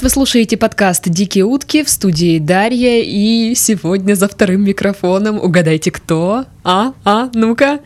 привет! Вы слушаете подкаст «Дикие утки» в студии Дарья, и сегодня за вторым микрофоном угадайте кто? А? А? Ну-ка!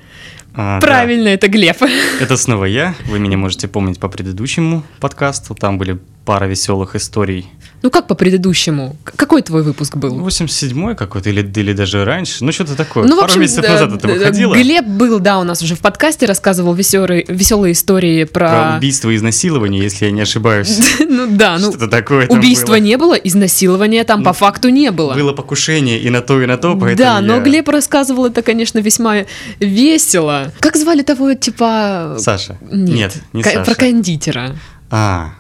А, Правильно, это Глеб. да. Это снова я. Вы меня можете помнить по предыдущему подкасту. Там были пара веселых историй. Ну как по предыдущему? Какой твой выпуск был? 87-й какой-то или, или даже раньше. Ну, что-то такое. Ну, в Пару общем, месяцев назад это выходило. Глеб был, да, у нас уже в подкасте, рассказывал веселые, веселые истории Про про... убийство и изнасилование, если я не ошибаюсь. Ну да, ну Что-то такое убийства не было, изнасилования там по факту не было. Было покушение и на то, и на то, поэтому Да, но Глеб рассказывал это, конечно, весьма весело. Как звали того, типа... Саша. Нет, не Саша. про кондитера. А,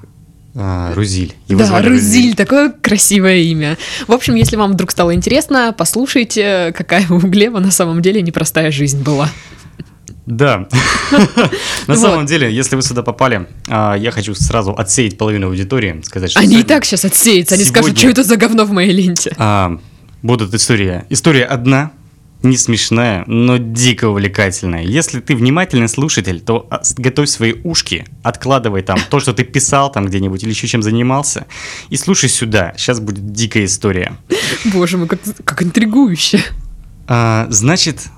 а, Рузиль. Его да, звали Рузиль, такое красивое имя. В общем, если вам вдруг стало интересно, послушайте, какая у Глеба на самом деле непростая жизнь была. Да. На самом деле, если вы сюда попали, а, я хочу сразу отсеять половину аудитории, сказать, что Они и так сейчас отсеются, они скажут, что это за говно в моей ленте. А, будут история. История одна, не смешная, но дико увлекательная. Если ты внимательный слушатель, то а, готовь свои ушки, откладывай там то, что ты писал там где-нибудь или еще чем занимался, и слушай сюда. Сейчас будет дикая история. Боже мой, как, как интригующе. А, значит,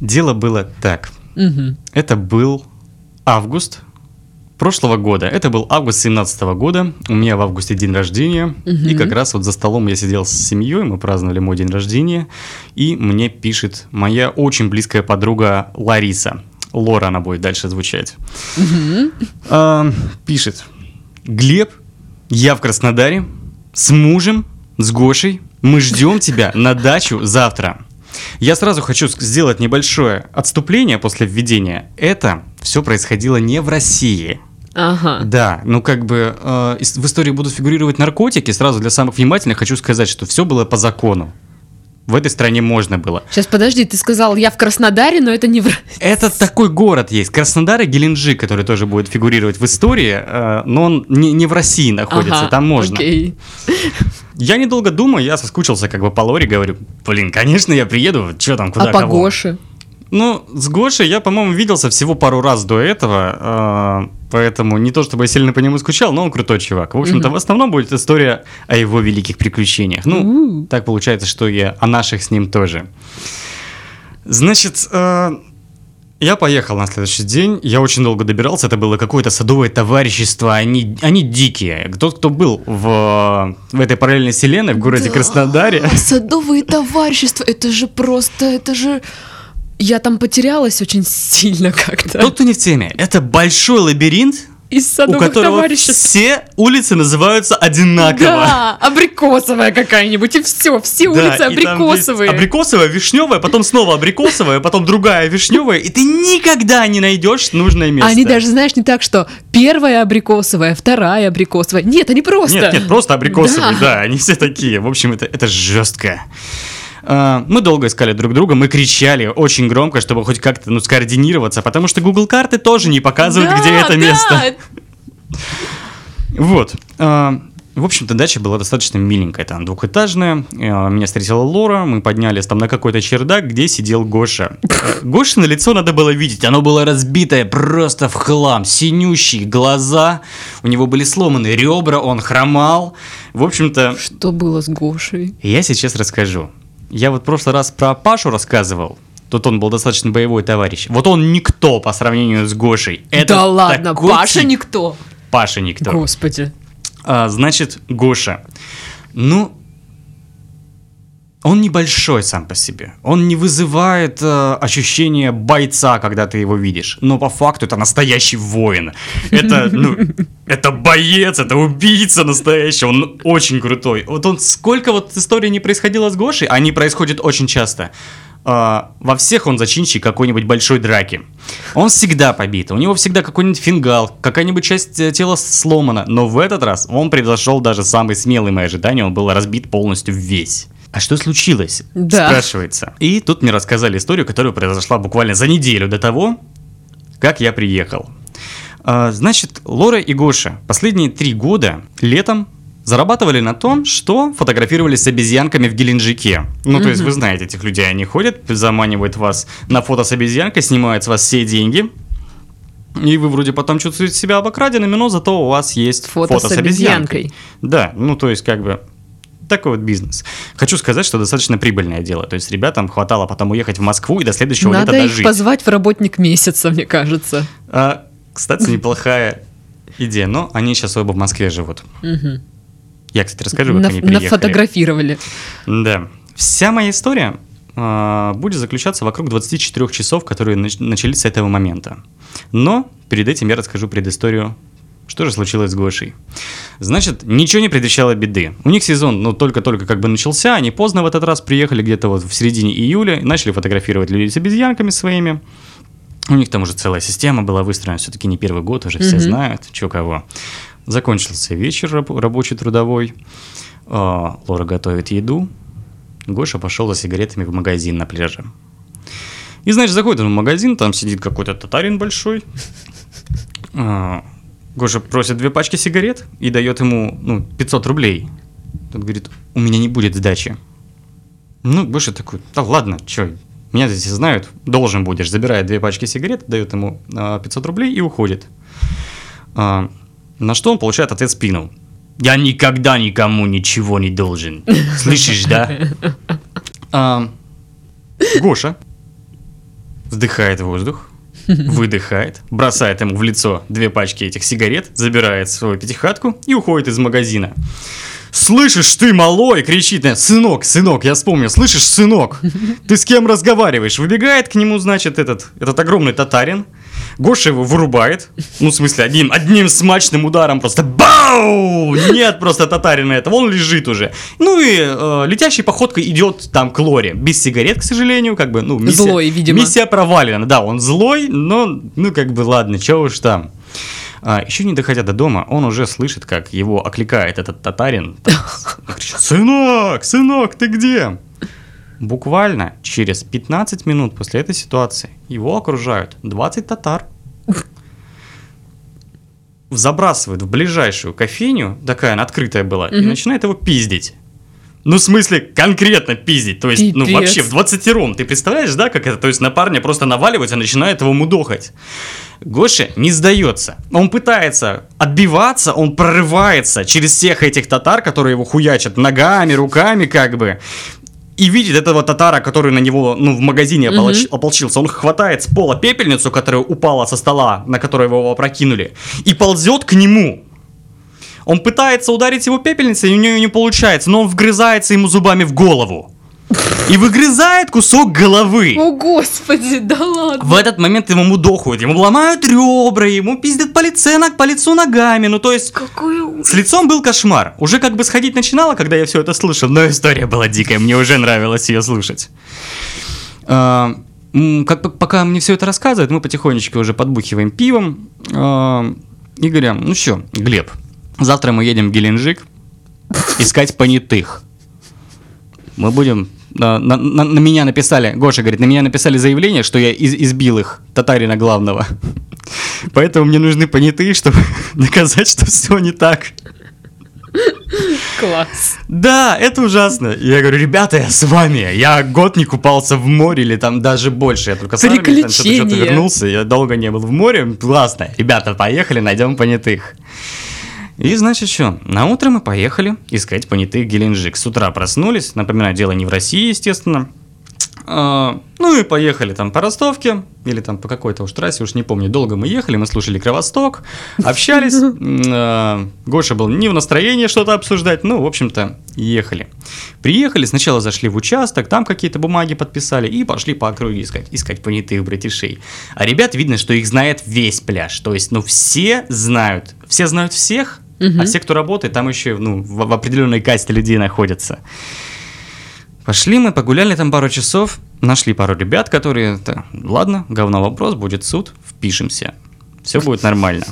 дело было так. Мгм. Это был август прошлого года. Это был август 17 года. У меня в августе день рождения. Мгм. И как раз вот за столом я сидел с семьей, мы праздновали мой день рождения. И мне пишет моя очень близкая подруга Лариса. Лора она будет дальше звучать. Мгм. А, пишет. Глеб, я в Краснодаре с мужем, с Гошей. Мы ждем тебя на дачу завтра. Я сразу хочу сделать небольшое отступление после введения. Это все происходило не в России. Ага. Да, ну как бы э, в истории будут фигурировать наркотики. Сразу для самых внимательных хочу сказать, что все было по закону. В этой стране можно было. Сейчас подожди, ты сказал, я в Краснодаре, но это не в... Это такой город есть. Краснодар и Геленджик, который тоже будет фигурировать в истории, э, но он не, не в России находится, Ага, там можно. окей. Я недолго думаю, я соскучился как бы по Лоре, говорю, блин, конечно, я приеду, что там, куда, а по кого?» Гоше? Ну, с Гошей я, по-моему, виделся всего пару раз до этого, э, поэтому не то чтобы я сильно по нему скучал, но он крутой чувак. В общем-то, в основном будет история о его великих приключениях. Ну, так получается, что и о наших с ним тоже. Значит, э, я поехал на следующий день, я очень долго добирался, это было какое-то садовое товарищество, они, они дикие. Тот, кто был в, в этой параллельной вселенной, в городе Да, Краснодаре, Садовые товарищества, это же просто, это же... Я там потерялась очень сильно как-то. тот, кто не в теме, это большой лабиринт, Из у которого товариществ. все улицы называются одинаково. Да, абрикосовая какая-нибудь, и все, все Да, улицы абрикосовые. Абрикосовая, вишневая, потом снова абрикосовая, потом другая вишневая, и ты никогда не найдешь нужное место. Они даже, знаешь, не так, что первая абрикосовая, вторая абрикосовая. Нет, они просто. Нет, нет, просто абрикосовые, Да. да, они все такие. В общем, это, это жестко. А, Мы долго искали друг друга, мы кричали очень громко, чтобы хоть как-то ну, скоординироваться, потому что Google карты тоже не показывают, Да, где это да. место. Вот. А, В общем-то, дача была достаточно миленькая, там двухэтажная. А, Меня встретила Лора, мы поднялись там на какой-то чердак, где сидел Гоша. Гоша на лицо надо было видеть, оно было разбитое просто в хлам, синющие глаза, у него были сломаны ребра, он хромал. В общем-то, Что было с Гошей? я сейчас расскажу. Я вот в прошлый раз про Пашу рассказывал. Тут он был достаточно боевой товарищ. Вот он никто по сравнению с Гошей. Это да ладно, такой Паша никто. Паша никто. Господи. А, значит, Гоша. Ну, он небольшой сам по себе. Он не вызывает э, ощущение бойца, когда ты его видишь. Но по факту это настоящий воин. Это, ну, это боец, это убийца настоящий. Он очень крутой. Вот он сколько вот историй не происходило с Гошей, они происходят очень часто. А, во всех он зачинщик какой-нибудь большой драки. Он всегда побит, у него всегда какой-нибудь фингал, какая-нибудь часть э, тела сломана, но в этот раз он превзошел даже самые смелые мои ожидания, он был разбит полностью весь. А что случилось? Да. Спрашивается. И тут мне рассказали историю, которая произошла буквально за неделю до того, как я приехал. А, значит, Лора и Гоша последние три года летом зарабатывали на том, что фотографировались с обезьянками в Геленджике. Ну, то есть вы знаете этих людей, они ходят, заманивают вас на фото с обезьянкой, снимают с вас все деньги, И вы вроде потом чувствуете себя обокраденными, но зато у вас есть Фото с обезьянкой. Да, ну то есть как бы такой вот бизнес. Хочу сказать, что достаточно прибыльное дело. То есть ребятам хватало потом уехать в Москву и до следующего Надо лета их дожить. позвать в работник месяца, мне кажется. А, кстати, неплохая идея, но они сейчас оба в Москве живут. Мгм. Я, кстати, расскажу, как На- они приехали. Нафотографировали. Да. Вся моя история а, будет заключаться вокруг 24 часов, которые нач- начались с этого момента. Но перед этим я расскажу предысторию, что же случилось с Гошей. Значит, ничего не предвещало беды. У них сезон, ну, только-только как бы начался, они поздно в этот раз приехали, где-то вот в середине июля, и начали фотографировать людей с обезьянками своими. У них там уже целая система была выстроена, все-таки не первый год, уже все знают, что кого. Закончился вечер раб- рабочий, трудовой. А, Лора готовит еду. Гоша пошел за сигаретами в магазин на пляже. И, значит, заходит он в магазин, там сидит какой-то татарин большой. А, Гоша просит две пачки сигарет и дает ему, ну, 500 рублей. Тот говорит, у меня не будет сдачи. Ну, Гоша такой, да ладно, что, меня здесь знают, должен будешь. Забирает две пачки сигарет, дает ему а, 500 рублей и уходит. А, на что он получает ответ спину. Я никогда никому ничего не должен. Слышишь, да? А, Гоша вдыхает воздух, выдыхает, бросает ему в лицо две пачки этих сигарет, забирает свою пятихатку и уходит из магазина. Слышишь ты, малой, кричит, на- сынок, сынок, я вспомнил, слышишь, сынок, ты с кем разговариваешь? Выбегает к нему, значит, этот, этот огромный татарин, Гоша его вырубает, ну, в смысле, одним, одним смачным ударом просто бау! Нет просто татарина этого, он лежит уже. Ну и э, летящей походкой идет там к Лоре, без сигарет, к сожалению, как бы, ну, миссия, Злой, видимо. Миссия провалена, да, он злой, но, ну, как бы, ладно, чего уж там. А, еще не доходя до дома, он уже слышит, как его окликает этот татарин. кричит, сынок, сынок, ты где? Буквально через 15 минут после этой ситуации его окружают 20 татар. Забрасывают в ближайшую кофейню, такая она открытая была, и начинает его пиздить. Ну, в смысле, конкретно пиздить. То есть, ну, Пипец. вообще, в 20 Ты представляешь, да, как это? То есть, на парня просто наваливается, начинает его мудохать. Гоша не сдается. Он пытается отбиваться, он прорывается через всех этих татар, которые его хуячат ногами, руками, как бы. И видит этого татара, который на него, ну, в магазине Мгм. ополоч- ополчился. Он хватает с пола пепельницу, которая упала со стола, на которую его опрокинули, и ползет к нему. Он пытается ударить его пепельницей, и у нее не получается, но он вгрызается ему зубами в голову. И выгрызает кусок головы. О, господи, да ладно. В этот момент ему мудохают, ему ломают ребра, ему пиздят по, лице, по лицу ногами. Ну, то есть, Какой ужас. с лицом был кошмар. Уже как бы сходить начинало, когда я все это слышал, но история была дикая, мне уже нравилось ее слушать. А, как, пока мне все это рассказывает, мы потихонечку уже подбухиваем пивом а, и говорим, ну что, Глеб, завтра мы едем в Геленджик искать понятых. Мы будем... На, на- на- меня написали, Гоша говорит, на меня написали заявление, что я из- избил их, татарина главного. Поэтому мне нужны понятые, чтобы доказать, что все не так. Класс. Да, это ужасно. Я говорю, ребята, я с вами. Я год не купался в море или там даже больше. Я только с армии там что-то что-то вернулся. Я долго не был в море. Классно. Ребята, поехали, найдем понятых. И значит что, на утро мы поехали искать понятых Геленджик. С утра проснулись, напоминаю, дело не в России, естественно. А, ну и поехали там по Ростовке, или там по какой-то уж трассе, уж не помню. Долго мы ехали, мы слушали Кровосток, общались. А, Гоша был не в настроении что-то обсуждать, ну, в общем-то, ехали. Приехали, сначала зашли в участок, там какие-то бумаги подписали и пошли по округе искать, искать понятых братишей. А ребят видно, что их знает весь пляж, то есть, ну, все знают, все знают всех, Мгм. а все, кто работает, там еще, ну, в, в определенной касте людей находятся. Пошли мы, погуляли там пару часов, нашли пару ребят, которые, «Да, ладно, говно вопрос, будет суд, впишемся, все будет нормально.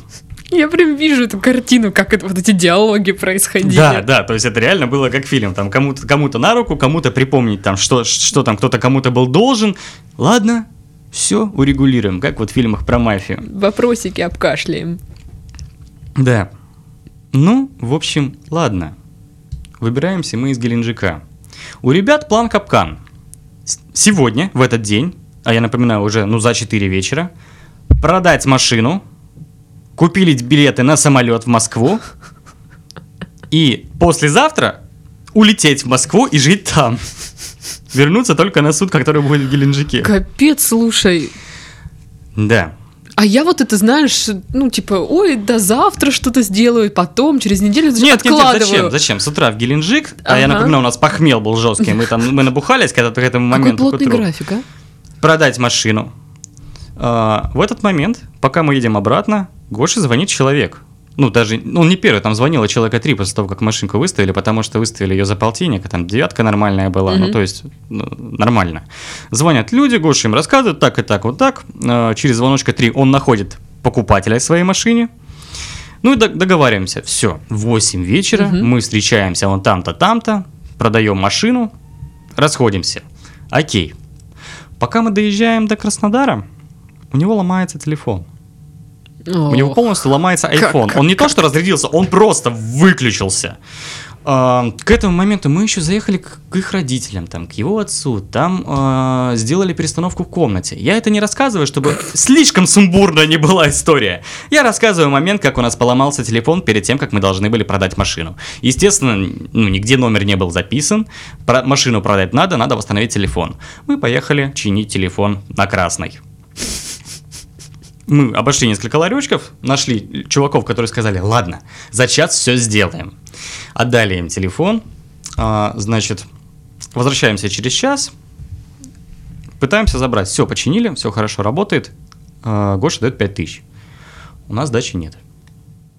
Я прям вижу эту картину, как это, вот эти диалоги происходили. Да, да, то есть это реально было как фильм, там кому-то кому на руку, кому-то припомнить там, что, что там кто-то кому-то был должен, ладно, все урегулируем, как вот в фильмах про мафию. Вопросики обкашляем. Да. Ну, в общем, ладно. Выбираемся мы из Геленджика. У ребят план капкан. Сегодня, в этот день, а я напоминаю, уже ну за 4 вечера, продать машину купили билеты на самолет в Москву и послезавтра улететь в Москву и жить там. Вернуться только на суд, который будет в Геленджике. Капец, слушай. Да. А я вот это, знаешь, ну, типа, ой, да завтра что-то сделаю, потом, через неделю Нет, нет, нет, откладываю. зачем? Зачем? С утра в Геленджик, а я Ага. напоминаю, у нас похмел был жесткий, мы там мы набухались когда-то к этому Какой моменту. к плотный график, а? Продать машину. А, в этот момент, пока мы едем обратно, Гоше звонит человек. Ну, даже, ну, не первый, там звонило человека три после того, как машинку выставили, потому что выставили ее за полтинник, а там девятка нормальная была, ну, Мгм. то есть, ну, нормально. Звонят люди, Гоша им рассказывает, так и так, вот так. А, через звоночка три он находит покупателя своей машине. Ну и дог- договариваемся. Все, в 8 вечера Мгм. мы встречаемся вон там-то, там-то, продаем машину, расходимся. Окей. Пока мы доезжаем до Краснодара, у него ломается телефон. У него полностью ломается iPhone. как- он не то, что разрядился, он просто выключился. А, К этому моменту мы еще заехали к, их родителям, там, к его отцу, там а, сделали перестановку в комнате. Я это не рассказываю, чтобы слишком сумбурно не была история. Я рассказываю момент, как у нас поломался телефон перед тем, как мы должны были продать машину. Естественно, ну, нигде номер не был записан. Про- машину продать надо, надо восстановить телефон. Мы поехали чинить телефон на красный мы обошли несколько ларечков, нашли чуваков, которые сказали, ладно, за час все сделаем. Отдали им телефон, а, значит, возвращаемся через час, пытаемся забрать. Все, починили, все хорошо работает. А, Гоша дает 5000. У нас дачи нет.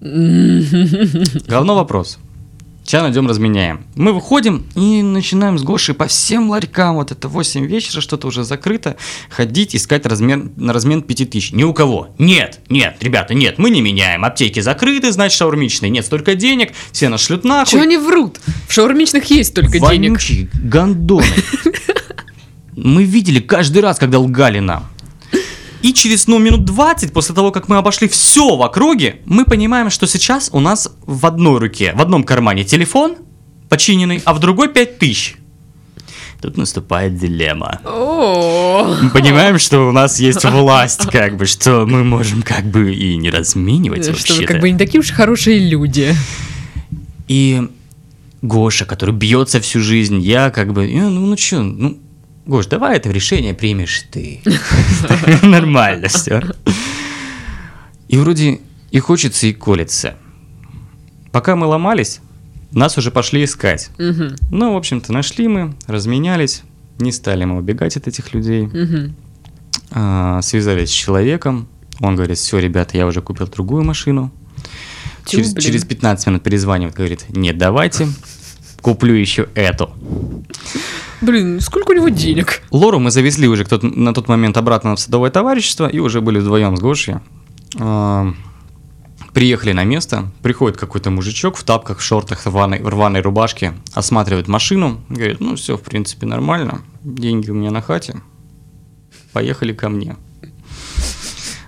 Главный вопрос. Сейчас найдем, разменяем. Мы выходим и начинаем с Гошей по всем ларькам, вот это 8 вечера, что-то уже закрыто, ходить, искать размер, на размен 5000. Ни у кого. Нет, нет, ребята, нет, мы не меняем. Аптеки закрыты, значит, шаурмичные. Нет столько денег, все нас шлют нахуй. Чего они врут? В шаурмичных есть только денег. Вонючие гондоны. Мы видели каждый раз, когда лгали нам. И через, ну, минут 20 после того, как мы обошли все в округе, мы понимаем, что сейчас у нас в одной руке, в одном кармане телефон починенный, а в другой 5000. Тут наступает дилемма. Мы понимаем, что у нас есть власть, как бы, что мы можем как бы и не разменивать Что вы как бы не такие уж хорошие люди. И Гоша, который бьется всю жизнь, я как бы, «Э, ну, ну что, ну, Гош, давай это решение примешь ты. Нормально все. И вроде и хочется, и колется. Пока мы ломались, нас уже пошли искать. Ну, в общем-то, нашли мы, разменялись, не стали мы убегать от этих людей. А, связались с человеком, он говорит, все, ребята, я уже купил другую машину. Через, через 15 минут перезванивает, говорит, нет, давайте, куплю еще эту. Блин, сколько у него денег? Лору мы завезли уже кто на тот момент обратно в садовое товарищество и уже были вдвоем с Гошей. А, Приехали на место, приходит какой-то мужичок в тапках, в шортах, в рваной, в рваной рубашке, осматривает машину, говорит, ну все, в принципе, нормально, деньги у меня на хате, поехали ко мне.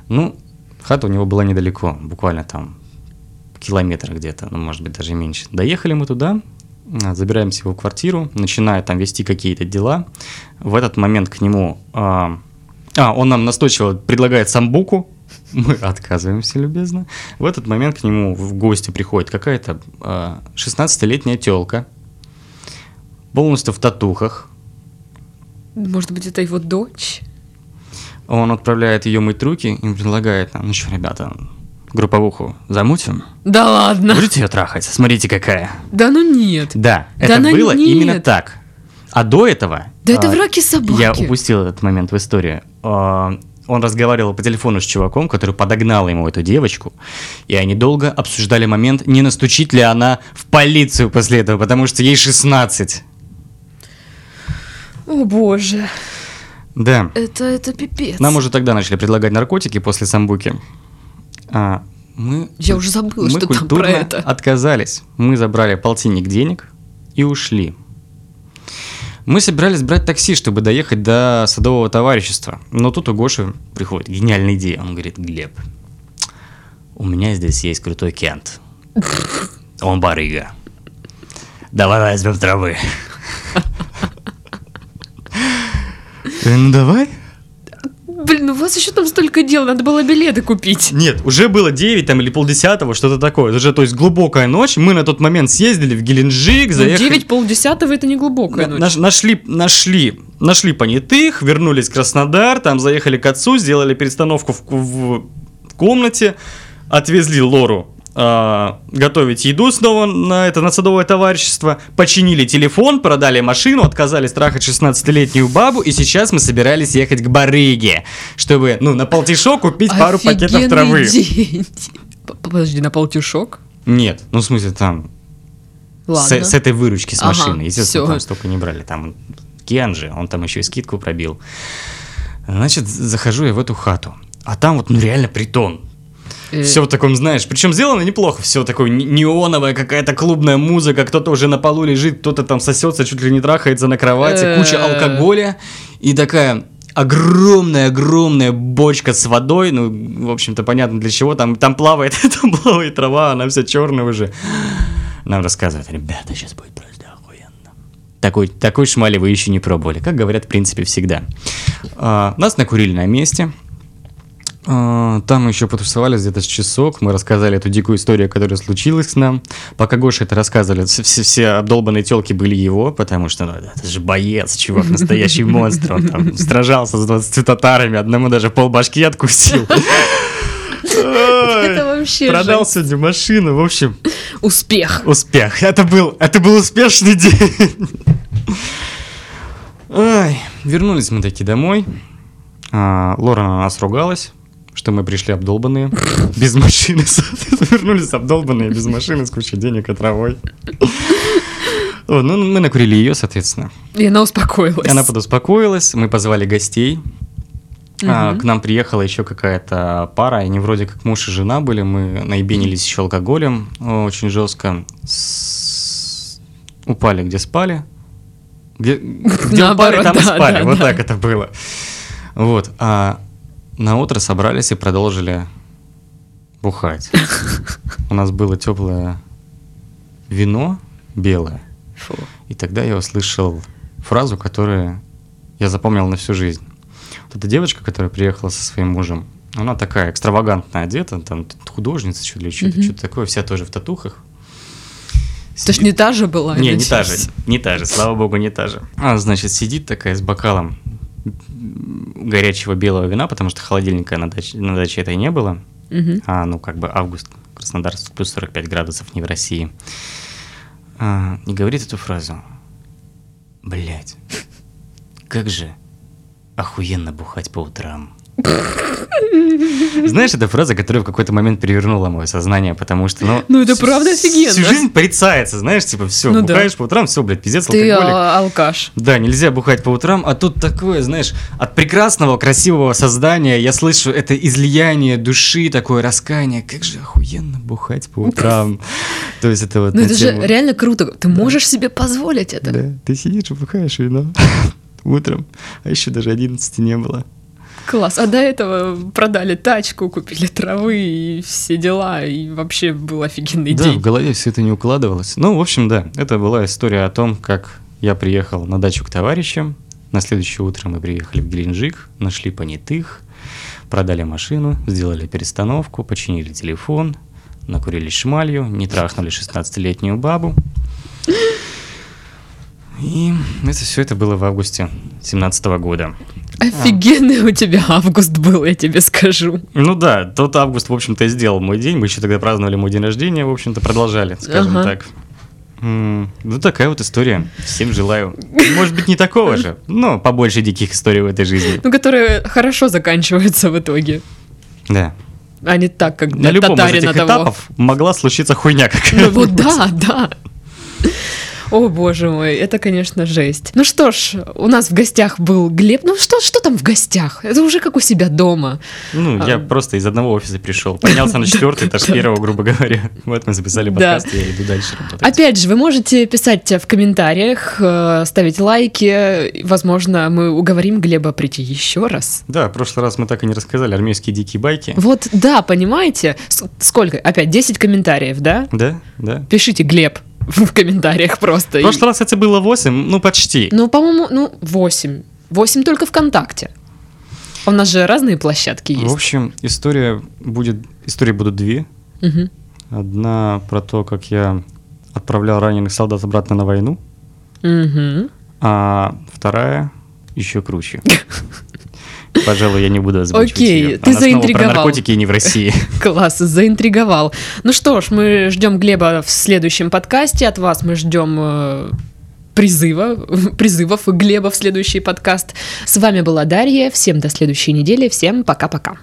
Ну, хата у него была недалеко, буквально там километр где-то, ну, может быть, даже меньше. Доехали мы туда, забираемся в его квартиру, начинает там вести какие-то дела. В этот момент к нему... А, а, он нам настойчиво предлагает самбуку, мы отказываемся любезно. В этот момент к нему в гости приходит какая-то а, 16-летняя телка, полностью в татухах. Может быть, это его дочь? Он отправляет ее мыть руки и предлагает нам, ну что, ребята, групповуху замутим? Да ладно. Будете ее трахать? Смотрите, какая. Да ну нет. Да, Да это она было нет. именно так. А до этого... Да это а, враки собаки. Я упустил этот момент в истории. А, Он разговаривал по телефону с чуваком, который подогнал ему эту девочку, и они долго обсуждали момент, не настучит ли она в полицию после этого, потому что ей 16. О боже. Да. Это, это пипец. Нам уже тогда начали предлагать наркотики после самбуки. А, мы, Я уже забыла, мы что там про это. отказались. Мы забрали полтинник денег и ушли. Мы собирались брать такси, чтобы доехать до садового товарищества. Но тут у Гоши приходит гениальная идея. Он говорит, Глеб, у меня здесь есть крутой кент. Он барыга. Давай возьмем травы. Ну давай. Вас еще там столько дел, надо было билеты купить. Нет, уже было 9 там или полдесятого, что-то такое. Это же, то есть, глубокая ночь. Мы на тот момент съездили в Геленджик, Ну, заехали... 9 полдесятого это не глубокая ночь. наш- нашли, нашли, нашли понятых, вернулись в Краснодар, там заехали к отцу, сделали перестановку в, в комнате, отвезли Лору готовить еду снова на это на садовое товарищество, починили телефон, продали машину, отказались трахать 16-летнюю бабу, и сейчас мы собирались ехать к барыге, чтобы, ну, на полтишок купить пару пакетов травы. день. Подожди, на полтюшок? Нет, ну, в смысле, там, с, Ладно. с этой выручки с Ага, машины. Естественно, всё. там столько не брали. Там Кен же, он там еще и скидку пробил. Значит, захожу я в эту хату. А там вот, ну реально притон. Э, Все в таком, знаешь, причем сделано неплохо. Все такое не- неоновая какая-то клубная музыка. Кто-то уже на полу лежит, кто-то там сосется, чуть ли не трахается на кровати. Куча Э. алкоголя. И такая огромная-огромная бочка с водой. Ну, в общем-то, понятно для чего. Там, там плавает, там плавает трава, она вся черная уже. Нам рассказывают, ребята, сейчас будет просто охуенно. Такой, такой шмали вы еще не пробовали. Как говорят, в принципе, всегда. А, нас накурили на месте. А, Там еще потусовались где-то с часок, мы рассказали эту дикую историю, которая случилась с нам. Пока Гоша это рассказывали, все, все- обдолбанные телки были его, потому что ну, это же боец, чувак, настоящий монстр. Он там сражался с 20 татарами, одному даже полбашки откусил. Это вообще Продал жесть. сегодня машину, в общем, Успех. успех. Это был, это был успешный день. Ай, вернулись мы таки домой. А, Лора на нас ругалась, что мы пришли обдолбанные, без машины. Вернулись обдолбанные, без машины, с кучей денег и травой. Ну, мы накурили ее, соответственно. И она успокоилась. Она подуспокоилась, мы позвали гостей. А, Мгм. к нам приехала еще какая-то пара, они вроде как муж и жена были, мы наебенились еще алкоголем о, очень жестко. С- Упали, где спали. Где, где упали, там и да, спали. да, вот да. так это было. Вот. А на утро собрались и продолжили бухать. У нас было теплое вино белое. Фу. И тогда я услышал фразу, которую я запомнил на всю жизнь. Вот эта девочка, которая приехала со своим мужем, она такая экстравагантно одета, там художница, что ли, что-то, Мгм. что-то такое, вся тоже в татухах. Это ж не та же была? Не, не та же, не та же, слава богу, не та же. А, значит, сидит такая с бокалом горячего белого вина, потому что холодильника на даче, на даче этой не было. Мгм. А, ну, как бы август, Краснодар, плюс 45 градусов, не в России. А, и говорит эту фразу. Блять, как же охуенно бухать по утрам. Знаешь, это фраза, которая в какой-то момент перевернула мое сознание, потому что, ну... Ну, это всю- правда офигенно. Всю жизнь порицается, знаешь, типа, все, Ну да. бухаешь по утрам, все, блядь, пиздец, Ты алкоголик. а, алкаш. Да, нельзя бухать по утрам, а тут такое, знаешь, от прекрасного, красивого создания я слышу это излияние души, такое раскаяние. Как же охуенно бухать по утрам. То есть это вот Ну это же реально круто. Ты можешь себе позволить это. Да, ты сидишь и бухаешь вино утром, а еще даже 11 не было. Класс. А до этого продали тачку, купили травы и все дела. И вообще был офигенный Да, в день. голове все это не укладывалось. Ну, в общем, да, это была история о том, как я приехал на дачу к товарищам. На следующее утро мы приехали в Геленджик, нашли понятых, продали машину, сделали перестановку, починили телефон, накурились шмалью, не трахнули 16-летнюю бабу. И это все это было в августе 17 года. Офигенный у тебя август был, я тебе скажу. Ну да, тот август, в общем-то, и сделал мой день. Мы еще тогда праздновали мой день рождения, в общем-то, продолжали, скажем Ага. так. Ну, такая вот история. Всем желаю. Может быть, не такого же, но побольше диких историй в этой жизни. Ну, которые хорошо заканчиваются в итоге. Да. А не так, как На для любом из этих того. этапов могла случиться хуйня Ну какая-то. вот да, да. О, боже мой, это, конечно, жесть. Ну что ж, у нас в гостях был Глеб. Ну что, что там в гостях? Это уже как у себя дома. Ну, я А. просто из одного офиса пришел. Поднялся на четвертый этаж первого, грубо говоря. Вот мы записали подкаст, я иду дальше работать. Опять же, вы можете писать в комментариях, э, ставить лайки. Возможно, мы уговорим Глеба прийти еще раз. Да, в прошлый раз мы так и не рассказали армейские дикие байки. Вот, да, понимаете? Сколько? Опять 10 комментариев, да? Да, да. Пишите Глеб в комментариях просто. В прошлый раз это было 8, ну почти. Ну, по-моему, ну, 8. 8 только ВКонтакте. У нас же разные площадки В есть. общем, история будет... Истории будут две. Мгм. Одна про то, как я отправлял раненых солдат обратно на войну, Мгм. а вторая еще круче. Пожалуй, я не буду озвучивать Окей, её. ты Она заинтриговал. про наркотики и не в России. Класс, заинтриговал. Ну что ж, мы ждем Глеба в следующем подкасте. От вас мы ждем э, призыва, призывов Глеба в следующий подкаст. С вами была Дарья. Всем до следующей недели. Всем пока-пока.